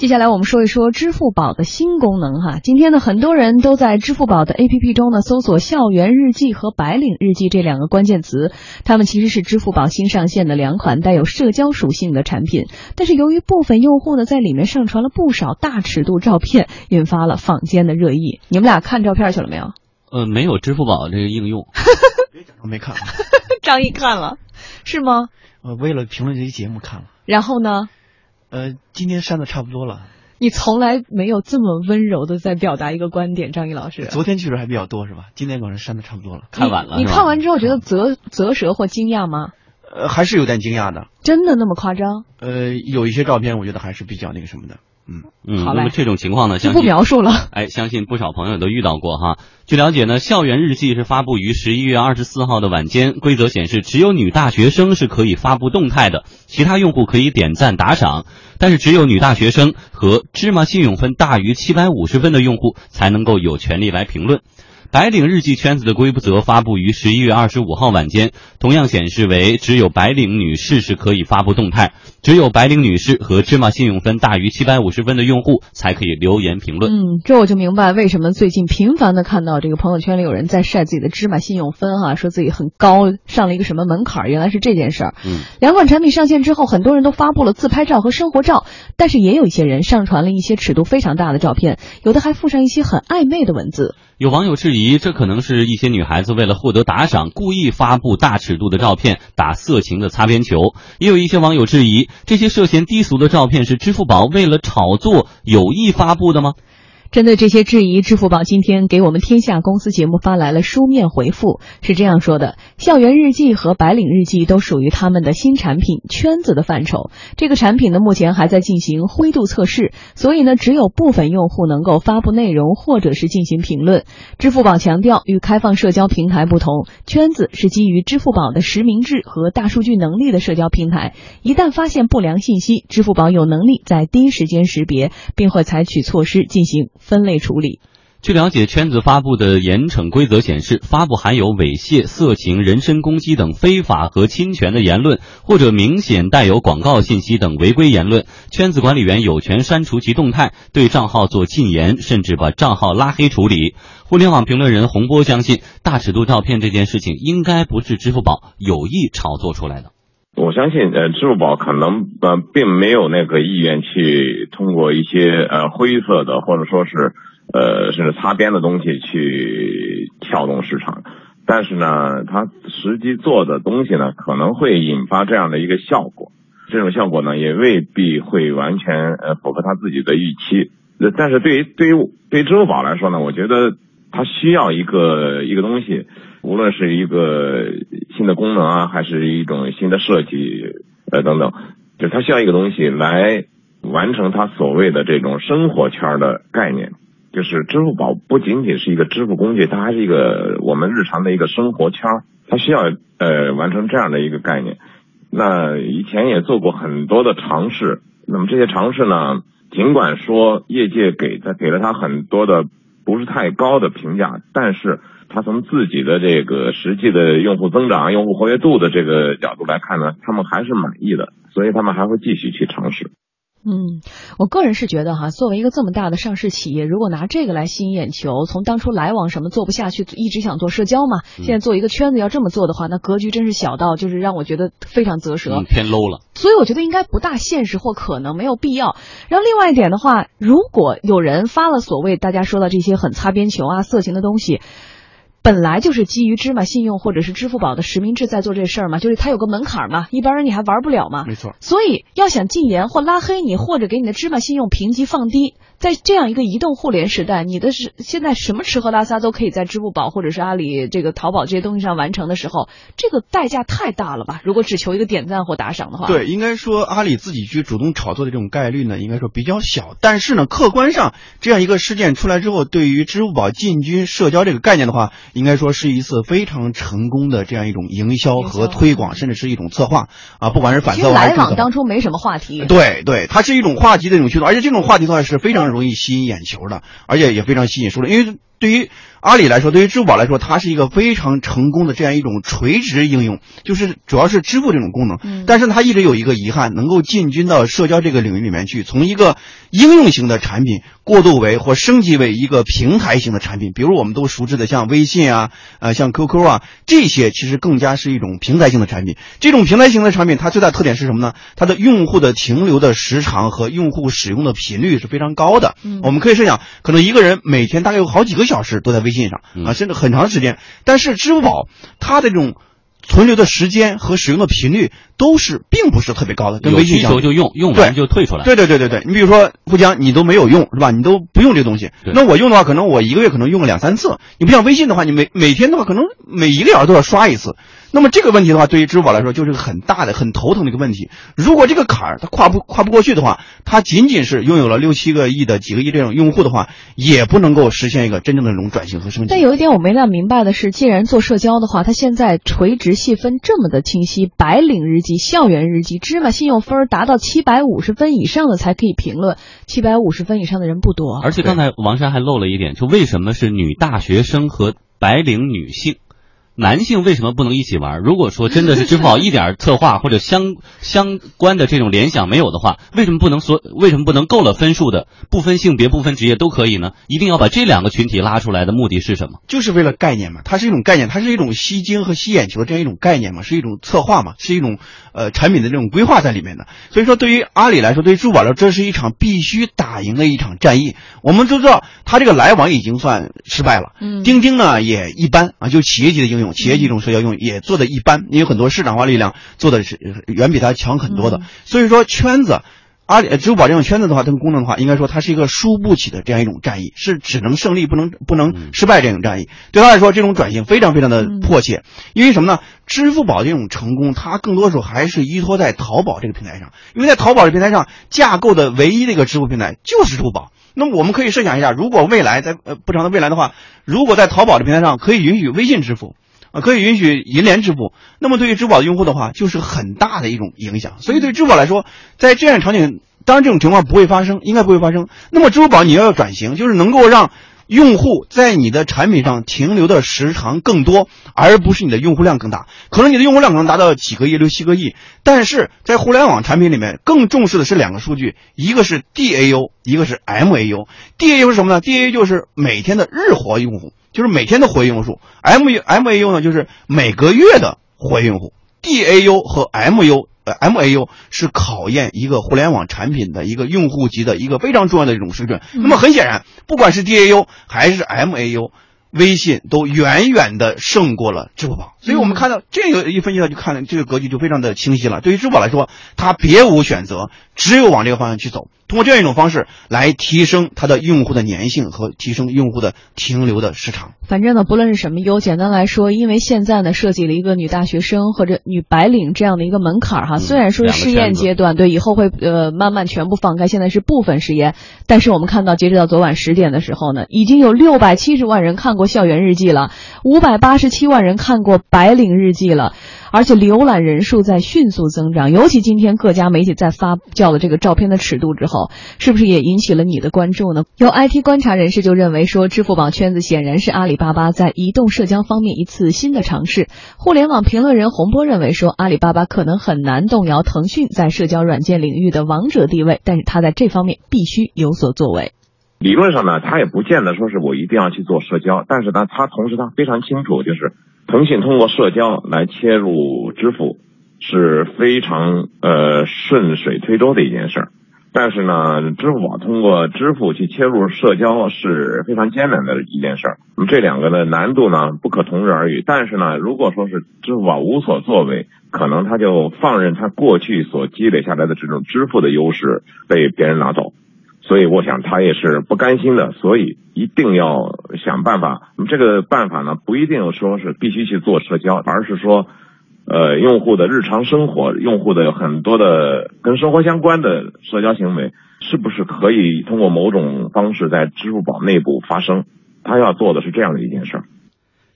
接下来我们说一说支付宝的新功能哈。今天呢，很多人都在支付宝的 APP 中呢搜索“校园日记”和“白领日记”这两个关键词，它们其实是支付宝新上线的两款带有社交属性的产品。但是由于部分用户呢在里面上传了不少大尺度照片，引发了坊间的热议。你们俩看照片去了没有？呃，没有支付宝这个应用，别假装没看。张毅看了，是吗？呃，为了评论这期节目看了。然后呢？呃，今天删的差不多了。你从来没有这么温柔的在表达一个观点，张毅老师。昨天确实还比较多，是吧？今天可能删的差不多了，看完了。你看完之后觉得啧啧舌或惊讶吗？呃，还是有点惊讶的。真的那么夸张？呃，有一些照片我觉得还是比较那个什么的。嗯嗯，那么这种情况呢，就不描述了。哎，相信不少朋友都遇到过哈。据了解呢，校园日记是发布于十一月二十四号的晚间，规则显示只有女大学生是可以发布动态的，其他用户可以点赞打赏，但是只有女大学生和芝麻信用分大于七百五十分的用户才能够有权利来评论。白领日记圈子的规则发布于十一月二十五号晚间，同样显示为只有白领女士是可以发布动态，只有白领女士和芝麻信用分大于七百五十分的用户才可以留言评论。嗯，这我就明白为什么最近频繁的看到这个朋友圈里有人在晒自己的芝麻信用分哈，说自己很高，上了一个什么门槛，原来是这件事儿。嗯，两款产品上线之后，很多人都发布了自拍照和生活照，但是也有一些人上传了一些尺度非常大的照片，有的还附上一些很暧昧的文字。有网友质疑，这可能是一些女孩子为了获得打赏，故意发布大尺度的照片，打色情的擦边球。也有一些网友质疑，这些涉嫌低俗的照片是支付宝为了炒作有意发布的吗？针对这些质疑，支付宝今天给我们天下公司节目发来了书面回复，是这样说的：校园日记和白领日记都属于他们的新产品圈子的范畴。这个产品呢，目前还在进行灰度测试，所以呢，只有部分用户能够发布内容或者是进行评论。支付宝强调，与开放社交平台不同，圈子是基于支付宝的实名制和大数据能力的社交平台。一旦发现不良信息，支付宝有能力在第一时间识别，并会采取措施进行。分类处理。据了解，圈子发布的严惩规则显示，发布含有猥亵、色情、人身攻击等非法和侵权的言论，或者明显带有广告信息等违规言论，圈子管理员有权删除其动态，对账号做禁言，甚至把账号拉黑处理。互联网评论人洪波相信，大尺度照片这件事情应该不是支付宝有意炒作出来的。我相信，呃，支付宝可能呃并没有那个意愿去通过一些呃灰色的或者说是呃甚至擦边的东西去撬动市场，但是呢，它实际做的东西呢可能会引发这样的一个效果，这种效果呢也未必会完全呃符合他自己的预期。但是对于对于对于支付宝来说呢，我觉得它需要一个一个东西。无论是一个新的功能啊，还是一种新的设计，呃等等，就是它需要一个东西来完成它所谓的这种生活圈的概念。就是支付宝不仅仅是一个支付工具，它还是一个我们日常的一个生活圈，它需要呃完成这样的一个概念。那以前也做过很多的尝试，那么这些尝试呢，尽管说业界给它给了它很多的不是太高的评价，但是。他从自己的这个实际的用户增长、用户活跃度的这个角度来看呢，他们还是满意的，所以他们还会继续去尝试。嗯，我个人是觉得哈，作为一个这么大的上市企业，如果拿这个来吸引眼球，从当初来往什么做不下去，一直想做社交嘛，现在做一个圈子要这么做的话，那格局真是小到就是让我觉得非常啧舌，偏 low 了。所以我觉得应该不大现实或可能没有必要。然后另外一点的话，如果有人发了所谓大家说到这些很擦边球啊、色情的东西。本来就是基于芝麻信用或者是支付宝的实名制在做这事儿嘛，就是它有个门槛嘛，一般人你还玩不了嘛。没错。所以要想禁言或拉黑你，或者给你的芝麻信用评级放低，在这样一个移动互联时代，你的是现在什么吃喝拉撒都可以在支付宝或者是阿里这个淘宝这些东西上完成的时候，这个代价太大了吧？如果只求一个点赞或打赏的话。对，应该说阿里自己去主动炒作的这种概率呢，应该说比较小。但是呢，客观上这样一个事件出来之后，对于支付宝进军社交这个概念的话，应该说是一次。非常成功的这样一种营销和推广，甚至是一种策划啊，不管是反策还是来往当初没什么话题。对对，它是一种话题的一种驱动，而且这种话题的话是非常 容易吸引眼球的，而且也非常吸引数量，因为对于阿里来说，对于支付宝来说，它是一个非常成功的这样一种垂直应用，就是主要是支付这种功能。嗯但是它一直有一个遗憾，能够进军到社交这个领域里面去，从一个应用型的产品过渡为或升级为一个平台型的产品。比如我们都熟知的像微信啊，呃，像 QQ 啊，这些其实更加是一种平台型的产品。这种平台型的产品，它最大特点是什么呢？它的用户的停留的时长和用户使用的频率是非常高的。嗯我们可以设想，可能一个人每天大概有好几个小时都在微信上啊，甚至很长时间。但是支付宝它的这种存留的时间和使用的频率都是并不是特别高的，跟有微信相比。需求就用，用完就退出来。对对对对对，你比如说互江，你都没有用是吧？你都不用这东西。那我用的话，可能我一个月可能用个两三次。你不像微信的话，你每每天的话，可能每一个小时都要刷一次。那么这个问题的话，对于支付宝来说，就是个很大的、很头疼的一个问题。如果这个坎儿它跨不跨不过去的话，它仅仅是拥有了六七个亿的几个亿这种用户的话，也不能够实现一个真正的这种转型和升级。但有一点我没太明白的是，既然做社交的话，它现在垂直细分这么的清晰，白领日记、校园日记、芝麻信用分达到七百五十分以上的才可以评论，七百五十分以上的人不多。而且刚才王珊还漏了一点，就为什么是女大学生和白领女性？男性为什么不能一起玩？如果说真的是支付宝一点策划或者相 相关的这种联想没有的话，为什么不能说为什么不能够了分数的不分性别不分职业都可以呢？一定要把这两个群体拉出来的目的是什么？就是为了概念嘛，它是一种概念，它是一种吸睛和吸眼球的这样一种概念嘛，是一种策划嘛，是一种呃产品的这种规划在里面的。所以说，对于阿里来说，对于支付宝来说，这是一场必须打赢的一场战役。我们都知道，它这个来往已经算失败了，嗯钉钉呢也一般啊，就企业级的应用，企业级这种社交应用也做的一般，因为很多市场化力量做的是呃远比它强很多的。嗯所以说，圈子。阿里、呃支付宝这种圈子的话，这个功能的话，应该说它是一个输不起的这样一种战役，是只能胜利不能不能失败这种战役。对他来说，这种转型非常非常的迫切，因为什么呢？支付宝这种成功，它更多时候还是依托在淘宝这个平台上，因为在淘宝这个平台上架构的唯一的一个支付平台就是支付宝。那么我们可以设想一下，如果未来在呃不长的未来的话，如果在淘宝的平台上可以允许微信支付，啊，可以允许银联支付，那么对于支付宝的用户的话，就是很大的一种影响。所以对支付宝来说，在这样场景，当然这种情况不会发生，应该不会发生。那么支付宝你要转型，就是能够让用户在你的产品上停留的时长更多，而不是你的用户量更大。可能你的用户量可能达到几个亿、六七个亿，但是在互联网产品里面，更重视的是两个数据，一个是 DAU，一个是 MAU。DAU 是什么呢？DAU 就是每天的日活用户，就是每天的活跃用户数。M MAU 呢，就是每个月的活跃用户。DAU 和 MU 呃 MAU 是考验一个互联网产品的一个用户级的一个非常重要的一种水准。那么很显然，不管是 DAU 还是 MAU。微信都远远的胜过了支付宝，所以我们看到这个一分析呢，就看了这个格局就非常的清晰了。对于支付宝来说，它别无选择，只有往这个方向去走，通过这样一种方式来提升它的用户的粘性和提升用户的停留的时长。反正呢，不论是什么优，简单来说，因为现在呢设计了一个女大学生或者女白领这样的一个门槛儿哈，嗯虽然说是试验阶段，对，以后会呃慢慢全部放开，现在是部分试验，但是我们看到截止到昨晚十点的时候呢，已经有六百七十万人看过校园日记了，五百八十七万人看过白领日记了。而且浏览人数在迅速增长，尤其今天各家媒体在发酵了这个照片的尺度之后，是不是也引起了你的关注呢？有 IT 观察人士就认为说，支付宝圈子显然是阿里巴巴在移动社交方面一次新的尝试。互联网评论人洪波认为说，阿里巴巴可能很难动摇腾讯在社交软件领域的王者地位，但是他在这方面必须有所作为。理论上呢，他也不见得说是我一定要去做社交，但是呢，他同时他非常清楚，就是腾讯通过社交来切入支付是非常呃顺水推舟的一件事儿，但是呢，支付宝通过支付去切入社交是非常艰难的一件事儿。那么这两个的难度呢不可同日而语，但是呢，如果说是支付宝无所作为，可能他就放任他过去所积累下来的这种支付的优势被别人拿走。所以我想他也是不甘心的，所以一定要想办法。这个办法呢，不一定说是必须去做社交，而是说，呃，用户的日常生活，用户的很多的跟生活相关的社交行为，是不是可以通过某种方式在支付宝内部发生？他要做的是这样的一件事儿。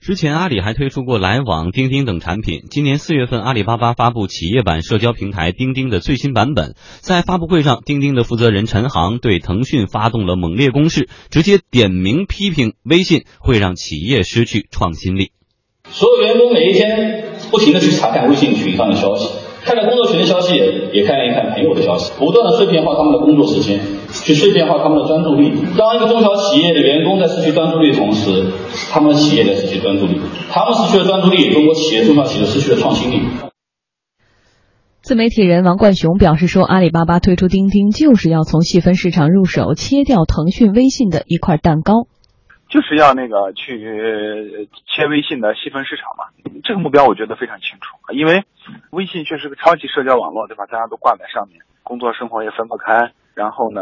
之前阿里还推出过来往、钉钉等产品。今年四月份，阿里巴巴发布企业版社交平台钉钉的最新版本。在发布会上，钉钉的负责人陈航对腾讯发动了猛烈攻势，直接点名批评微信会让企业失去创新力。所有员工每一天不停的去查看微信群上的消息，看看工作群的消息，也看一看朋友的消息，不断的碎片化他们的工作时间，去碎片化他们的专注力。当一个中小企业的员工在失去专注力的同时，他们的企业在失去专注力，他们失去了专注力，中国企业中小企业失去了创新力。自媒体人王冠雄表示说，阿里巴巴推出钉钉就是要从细分市场入手，切掉腾讯、微信的一块蛋糕，就是要那个去切微信的细分市场嘛。这个目标我觉得非常清楚，因为微信确实是个超级社交网络，对吧？大家都挂在上面，工作生活也分不开。然后呢，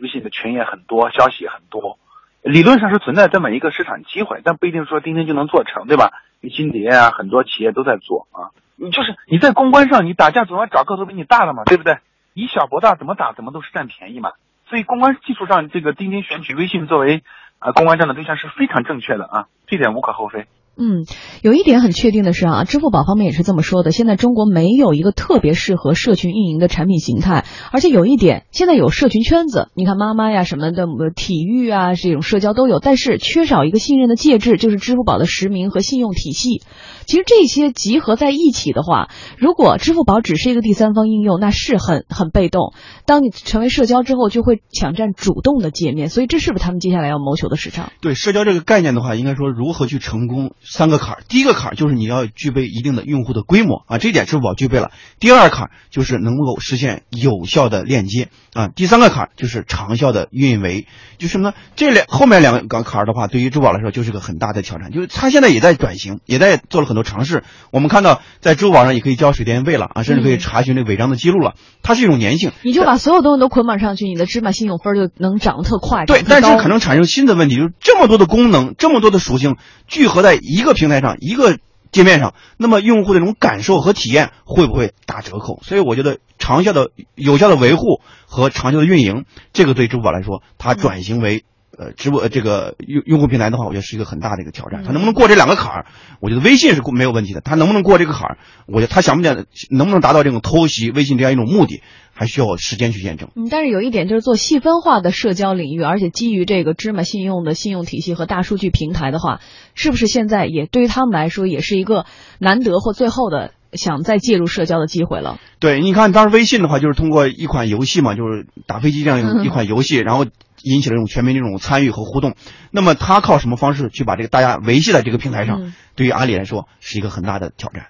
微信的群也很多，消息也很多。理论上是存在这么一个市场机会，但不一定说钉钉就能做成，对吧？金蝶啊，很多企业都在做啊。你就是你在公关上，你打架总要找个头比你大的嘛，对不对？以小博大，怎么打怎么都是占便宜嘛。所以公关技术上，这个钉钉选取微信作为啊公关战的对象是非常正确的啊，这点无可厚非。嗯，有一点很确定的是啊，支付宝方面也是这么说的。现在中国没有一个特别适合社群运营的产品形态，而且有一点，现在有社群圈子，你看妈妈呀什么的，体育啊这种社交都有，但是缺少一个信任的介质，就是支付宝的实名和信用体系。其实这些集合在一起的话，如果支付宝只是一个第三方应用，那是很很被动。当你成为社交之后，就会抢占主动的界面，所以这是不是他们接下来要谋求的市场？对社交这个概念的话，应该说如何去成功？三个坎儿，第一个坎儿就是你要具备一定的用户的规模啊，这点支付宝具备了。第二坎儿就是能够实现有效的链接啊，第三个坎儿就是长效的运维。就什么呢？这两后面两个坎儿的话，对于支付宝来说就是个很大的挑战，就是它现在也在转型，也在做了很多尝试。我们看到在支付宝上也可以交水电费了啊，甚至可以查询这违章的记录了，它是一种粘性。你就把所有东西都捆绑上去，你的芝麻信用分就能涨得特快。对，但是可能产生新的问题，就是这么多的功能，这么多的属性聚合在一一个平台上，一个界面上，那么用户的这种感受和体验会不会打折扣？所以我觉得长效的、有效的维护和长效的运营，这个对支付宝来说，它转型为。呃，直播这个用用户平台的话，我觉得是一个很大的一个挑战。它能不能过这两个坎儿？我觉得微信是没有问题的。它能不能过这个坎儿？我觉得它想不想能不能达到这种偷袭微信这样一种目的，还需要时间去验证。嗯，但是有一点就是做细分化的社交领域，而且基于这个芝麻信用的信用体系和大数据平台的话，是不是现在也对于他们来说也是一个难得或最后的想再介入社交的机会了？对，你看当时微信的话，就是通过一款游戏嘛，就是打飞机这样一 款游戏，然后。引起了这种全民这种参与和互动，那么他靠什么方式去把这个大家维系在这个平台上？对于阿里来说是一个很大的挑战。